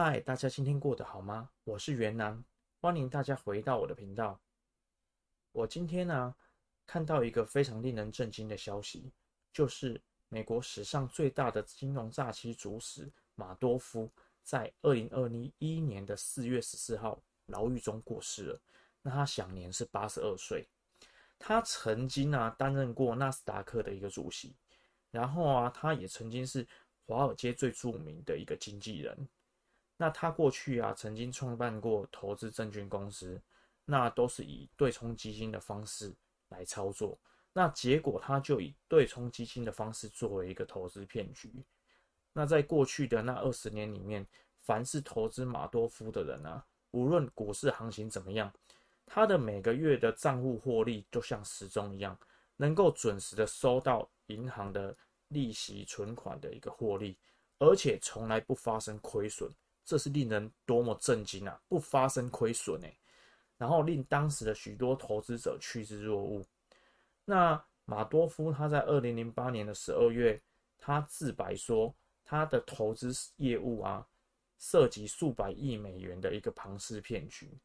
嗨，大家今天过得好吗？我是袁南，欢迎大家回到我的频道。我今天呢、看到一个非常令人震惊的消息，就是美国史上最大的金融诈欺主使马多夫，在二零二一年的四月十四号牢狱中过世了。那他享年是八十二岁。他曾经啊担任过纳斯达克的一个主席，然后啊，他也曾经是华尔街最著名的一个经纪人。那他过去啊，曾经创办过投资证券公司，那都是以对冲基金的方式来操作。那结果他就以对冲基金的方式作为一个投资骗局。那在过去的那二十年里面，凡是投资马多夫的人啊，无论股市行情怎么样，他的每个月的账户获利就像时钟一样，能够准时的收到银行的利息存款的一个获利，而且从来不发生亏损。这是令人多么震惊啊！不发生亏损哎，然后令当时的许多投资者趋之若鹜。那马多夫他在二零零八年的十二月，他自白说他的投资业务啊，涉及数百亿美元的一个庞氏骗局，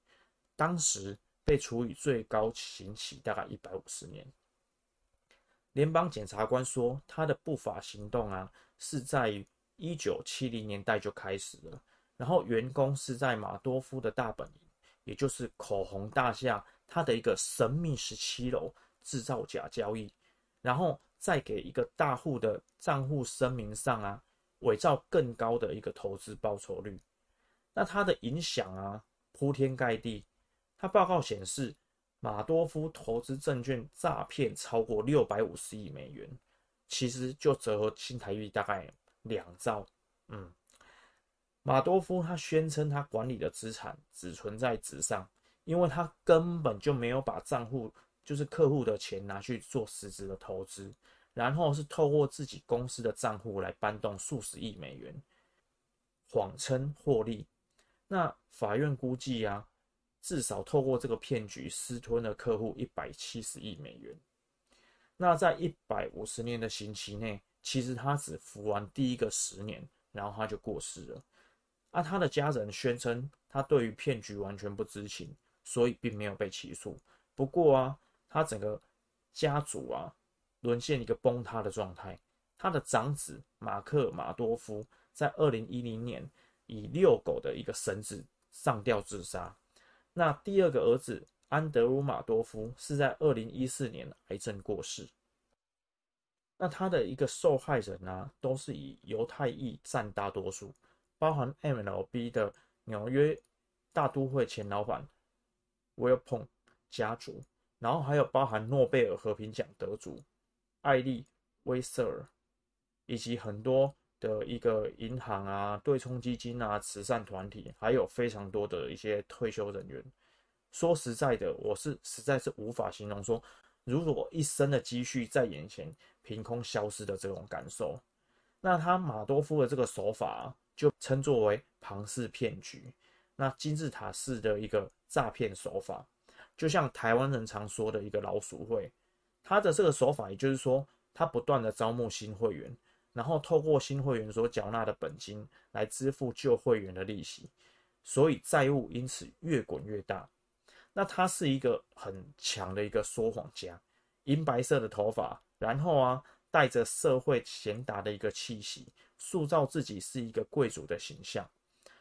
当时被处以最高刑期大概一百五十年。联邦检察官说他的不法行动啊，是在一九七零年代就开始了。然后员工是在马多夫的大本营，也就是口红大厦，他的一个神秘十七楼制造假交易，然后再给一个大户的账户声明上啊，伪造更高的一个投资报酬率。那他的影响啊，铺天盖地。他报告显示，马多夫投资证券诈骗超过六百五十亿美元，其实就折合新台币大概两兆，嗯。马多夫他宣称他管理的资产只存在纸上，因为他根本就没有把账户就是客户的钱拿去做实质的投资，然后是透过自己公司的账户来搬动数十亿美元，谎称获利。那法院估计啊，至少透过这个骗局私吞了客户一百七十亿美元。那在一百五十年的刑期内，其实他只服完第一个十年，然后他就过世了。啊，他的家人宣称他对于骗局完全不知情，所以并没有被起诉。不过啊，他整个家族啊沦陷一个崩塌的状态。他的长子马克马多夫在二零一零年以遛狗的一个绳子上吊自杀。那第二个儿子安德鲁马多夫是在二零一四年癌症过世。那他的一个受害人啊，都是以犹太裔占大多数。包含 MLB 的纽约大都会前老板威尔彭家族，然后还有包含诺贝尔和平奖得主艾利威瑟尔，以及很多的一个银行啊、对冲基金啊、慈善团体，还有非常多的一些退休人员。说实在的，我是实在是无法形容说，如果一生的积蓄在眼前凭空消失的这种感受。那他马多夫的这个手法。就称作为庞氏骗局，那金字塔式的一个诈骗手法，就像台湾人常说的一个老鼠会，他的这个手法，也就是说，他不断的招募新会员，然后透过新会员所缴纳的本金来支付旧会员的利息，所以债务因此越滚越大。那他是一个很强的一个说谎家，银白色的头发，然后啊，带着社会贤达的一个气息。塑造自己是一个贵族的形象，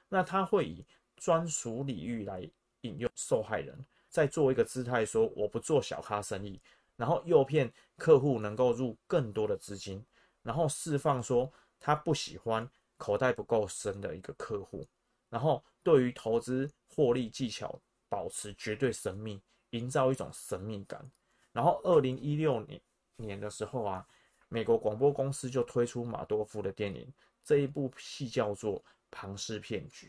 那他会以专属礼遇来引诱受害人，再做一个姿态说我不做小咖生意，然后诱骗客户能够入更多的资金，然后释放说他不喜欢口袋不够深的一个客户，然后对于投资获利技巧保持绝对神秘，营造一种神秘感。然后二零一六年年的时候啊。美国广播公司就推出马多夫的电影，这一部戏叫做《庞氏骗局》。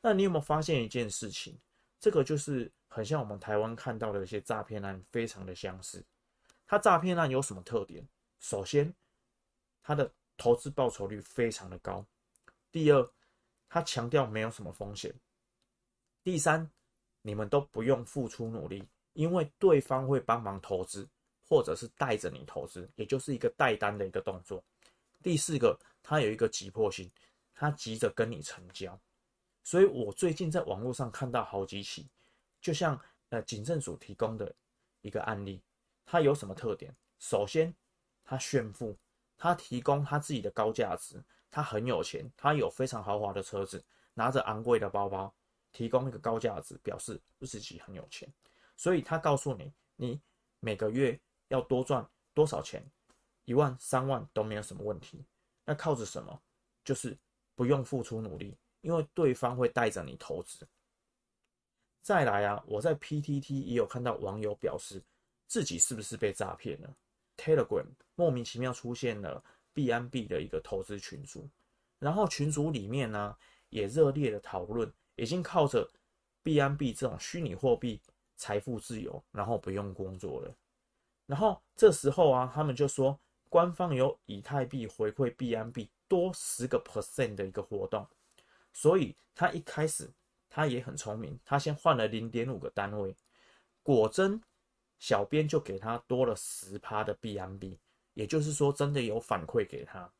那你有没有发现一件事情？这个就是很像我们台湾看到的一些诈骗案，非常的相似。它诈骗案有什么特点？首先，它的投资报酬率非常的高；第二，它强调没有什么风险；第三，你们都不用付出努力，因为对方会帮忙投资。或者是带着你投资，也就是一个带单的一个动作。第四个，他有一个急迫性，他急着跟你成交。所以我最近在网络上看到好几起，就像呃警政署提供的一个案例，它有什么特点？首先，他炫富，他提供他自己的高价值，他很有钱，他有非常豪华的车子，拿着昂贵的包包，提供一个高价值，表示自己很有钱。所以他告诉你，你每个月要多赚多少钱，一万、三万都没有什么问题。那靠着什么？就是不用付出努力，因为对方会带着你投资。再来啊，我在 PTT 也有看到网友表示自己是不是被诈骗了？Telegram 莫名其妙出现了 BNB 的一个投资群组，然后群组里面呢也热烈的讨论，已经靠着 BNB 这种虚拟货币财富自由，然后不用工作了。然后这时候啊，他们就说。官方有以太币回馈 BNB 多十个 percent 的一个活动，所以他一开始他也很聪明，他先换了零点五个单位，果真小编就给他多了十趴的 BNB，也就是说真的有反馈给他，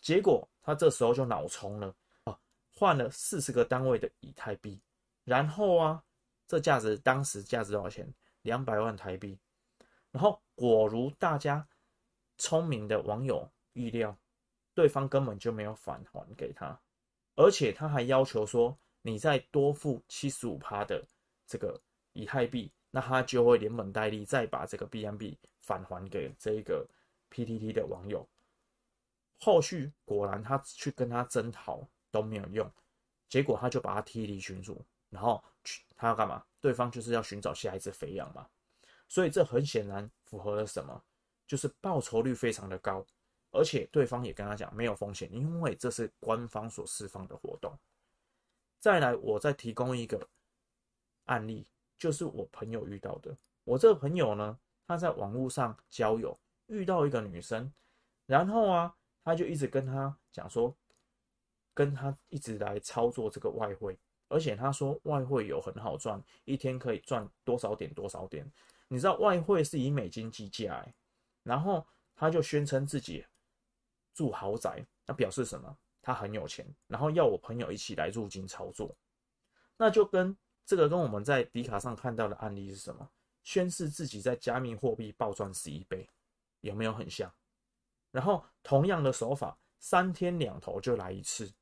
结果他这时候就脑充了啊，换了四十个单位的以太币，然后啊，这价值当时价值多少钱？两百万台币，然后果如大家。聪明的网友预料，对方根本就没有返还给他，而且他还要求说，你再多付七十五趴的这个以太币，那他就会连本带利再把这个 BNB 返还给这个 PTT 的网友。后续果然他去跟他争讨都没有用，结果他就把他踢离群组，然后去他要干嘛？对方就是要寻找下一只肥羊嘛，所以这很显然符合了什么？就是报酬率非常的高，而且对方也跟他讲没有风险，因为这是官方所释放的活动。再来，我再提供一个案例，就是我朋友遇到的。我这个朋友呢，他在网络上交友，遇到一个女生，然后啊，他就一直跟他讲说，跟他一直来操作这个外汇，而且他说外汇有很好赚，一天可以赚多少点多少点。你知道外汇是以美金计价欸。然后他就宣称自己住豪宅，那表示什么？他很有钱，然后要我朋友一起来入金操作，那就跟这个跟我们在迪卡上看到的案例是什么？宣示自己在加密货币暴赚十一倍，有没有很像？然后同样的手法，三天两头就来一次。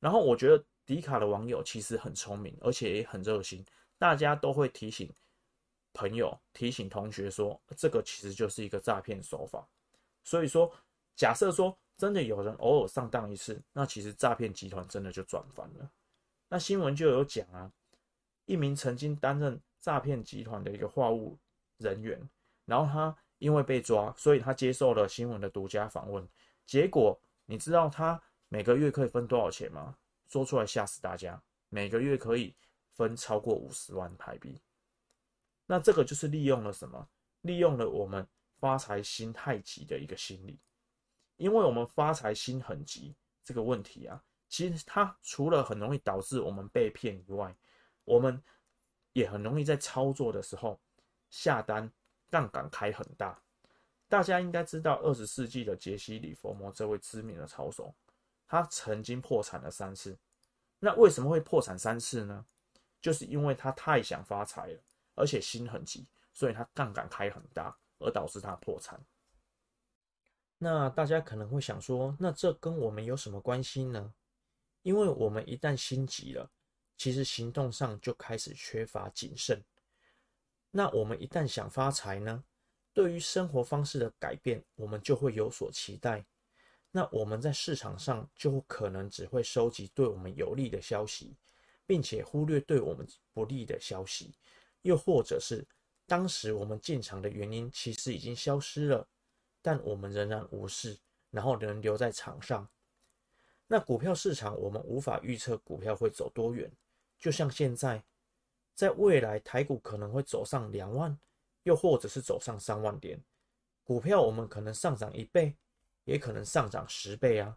然后我觉得迪卡的网友其实很聪明，而且也很热心，大家都会提醒。朋友提醒同学说，这个其实就是一个诈骗手法。所以说，假设说真的有人偶尔上当一次，那其实诈骗集团真的就赚翻了。那新闻就有讲啊，一名曾经担任诈骗集团的一个话务人员，然后他因为被抓，所以他接受了新闻的独家访问。结果你知道他每个月可以分多少钱吗？说出来吓死大家，每个月可以分超过五十万台币。那这个就是利用了什么？利用了我们发财心太急的一个心理，因为我们发财心很急这个问题啊，其实它除了很容易导致我们被骗以外，我们也很容易在操作的时候下单杠杆开很大。大家应该知道，二十世纪的杰西·里佛摩这位知名的操手，他曾经破产了三次。那为什么会破产三次呢？就是因为他太想发财了。而且心很急，所以他杠杆开很大，而导致他破产。那大家可能会想说，那这跟我们有什么关系呢？因为我们一旦心急了，其实行动上就开始缺乏谨慎。那我们一旦想发财呢，对于生活方式的改变，我们就会有所期待。那我们在市场上就可能只会收集对我们有利的消息，并且忽略对我们不利的消息。又或者是当时我们进场的原因其实已经消失了，但我们仍然无视，然后仍留在场上。那股票市场我们无法预测股票会走多远，就像现在，在未来台股可能会走上两万，又或者是走上三万点，股票我们可能上涨一倍，也可能上涨十倍啊。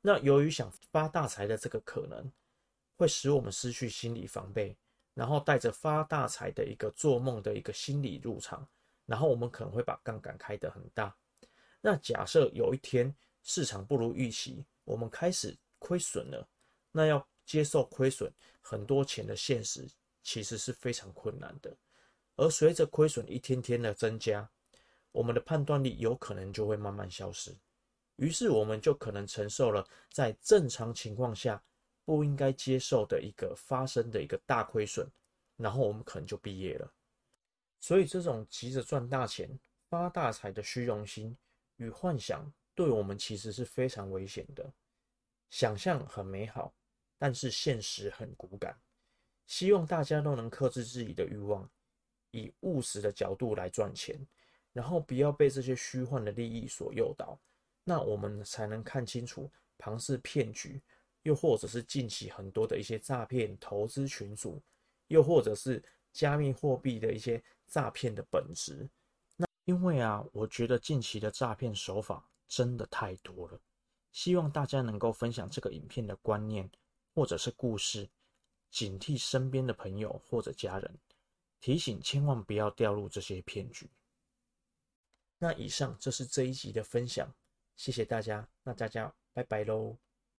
那由于想发大财的这个可能，会使我们失去心理防备。然后带着发大财的一个做梦的一个心理入场，然后我们可能会把杠杆开得很大。那假设有一天市场不如预期，我们开始亏损了，那要接受亏损很多钱的现实，其实是非常困难的。而随着亏损一天天的增加，我们的判断力有可能就会慢慢消失，于是我们就可能承受了在正常情况下不应该接受的一个发生的一个大亏损，然后我们可能就毕业了。所以，这种急着赚大钱、发大财的虚荣心与幻想，对我们其实是非常危险的。想象很美好，但是现实很骨感。希望大家都能克制自己的欲望，以务实的角度来赚钱。然后不要被这些虚幻的利益所诱导，那我们才能看清楚庞氏骗局，又或者是近期很多的一些诈骗投资群组，又或者是加密货币的一些诈骗的本质。那因为啊，我觉得近期的诈骗手法真的太多了，希望大家能够分享这个影片的观念或者是故事，警惕身边的朋友或者家人，提醒千万不要掉入这些骗局。那以上就是这一集的分享，谢谢大家，那大家拜拜喽。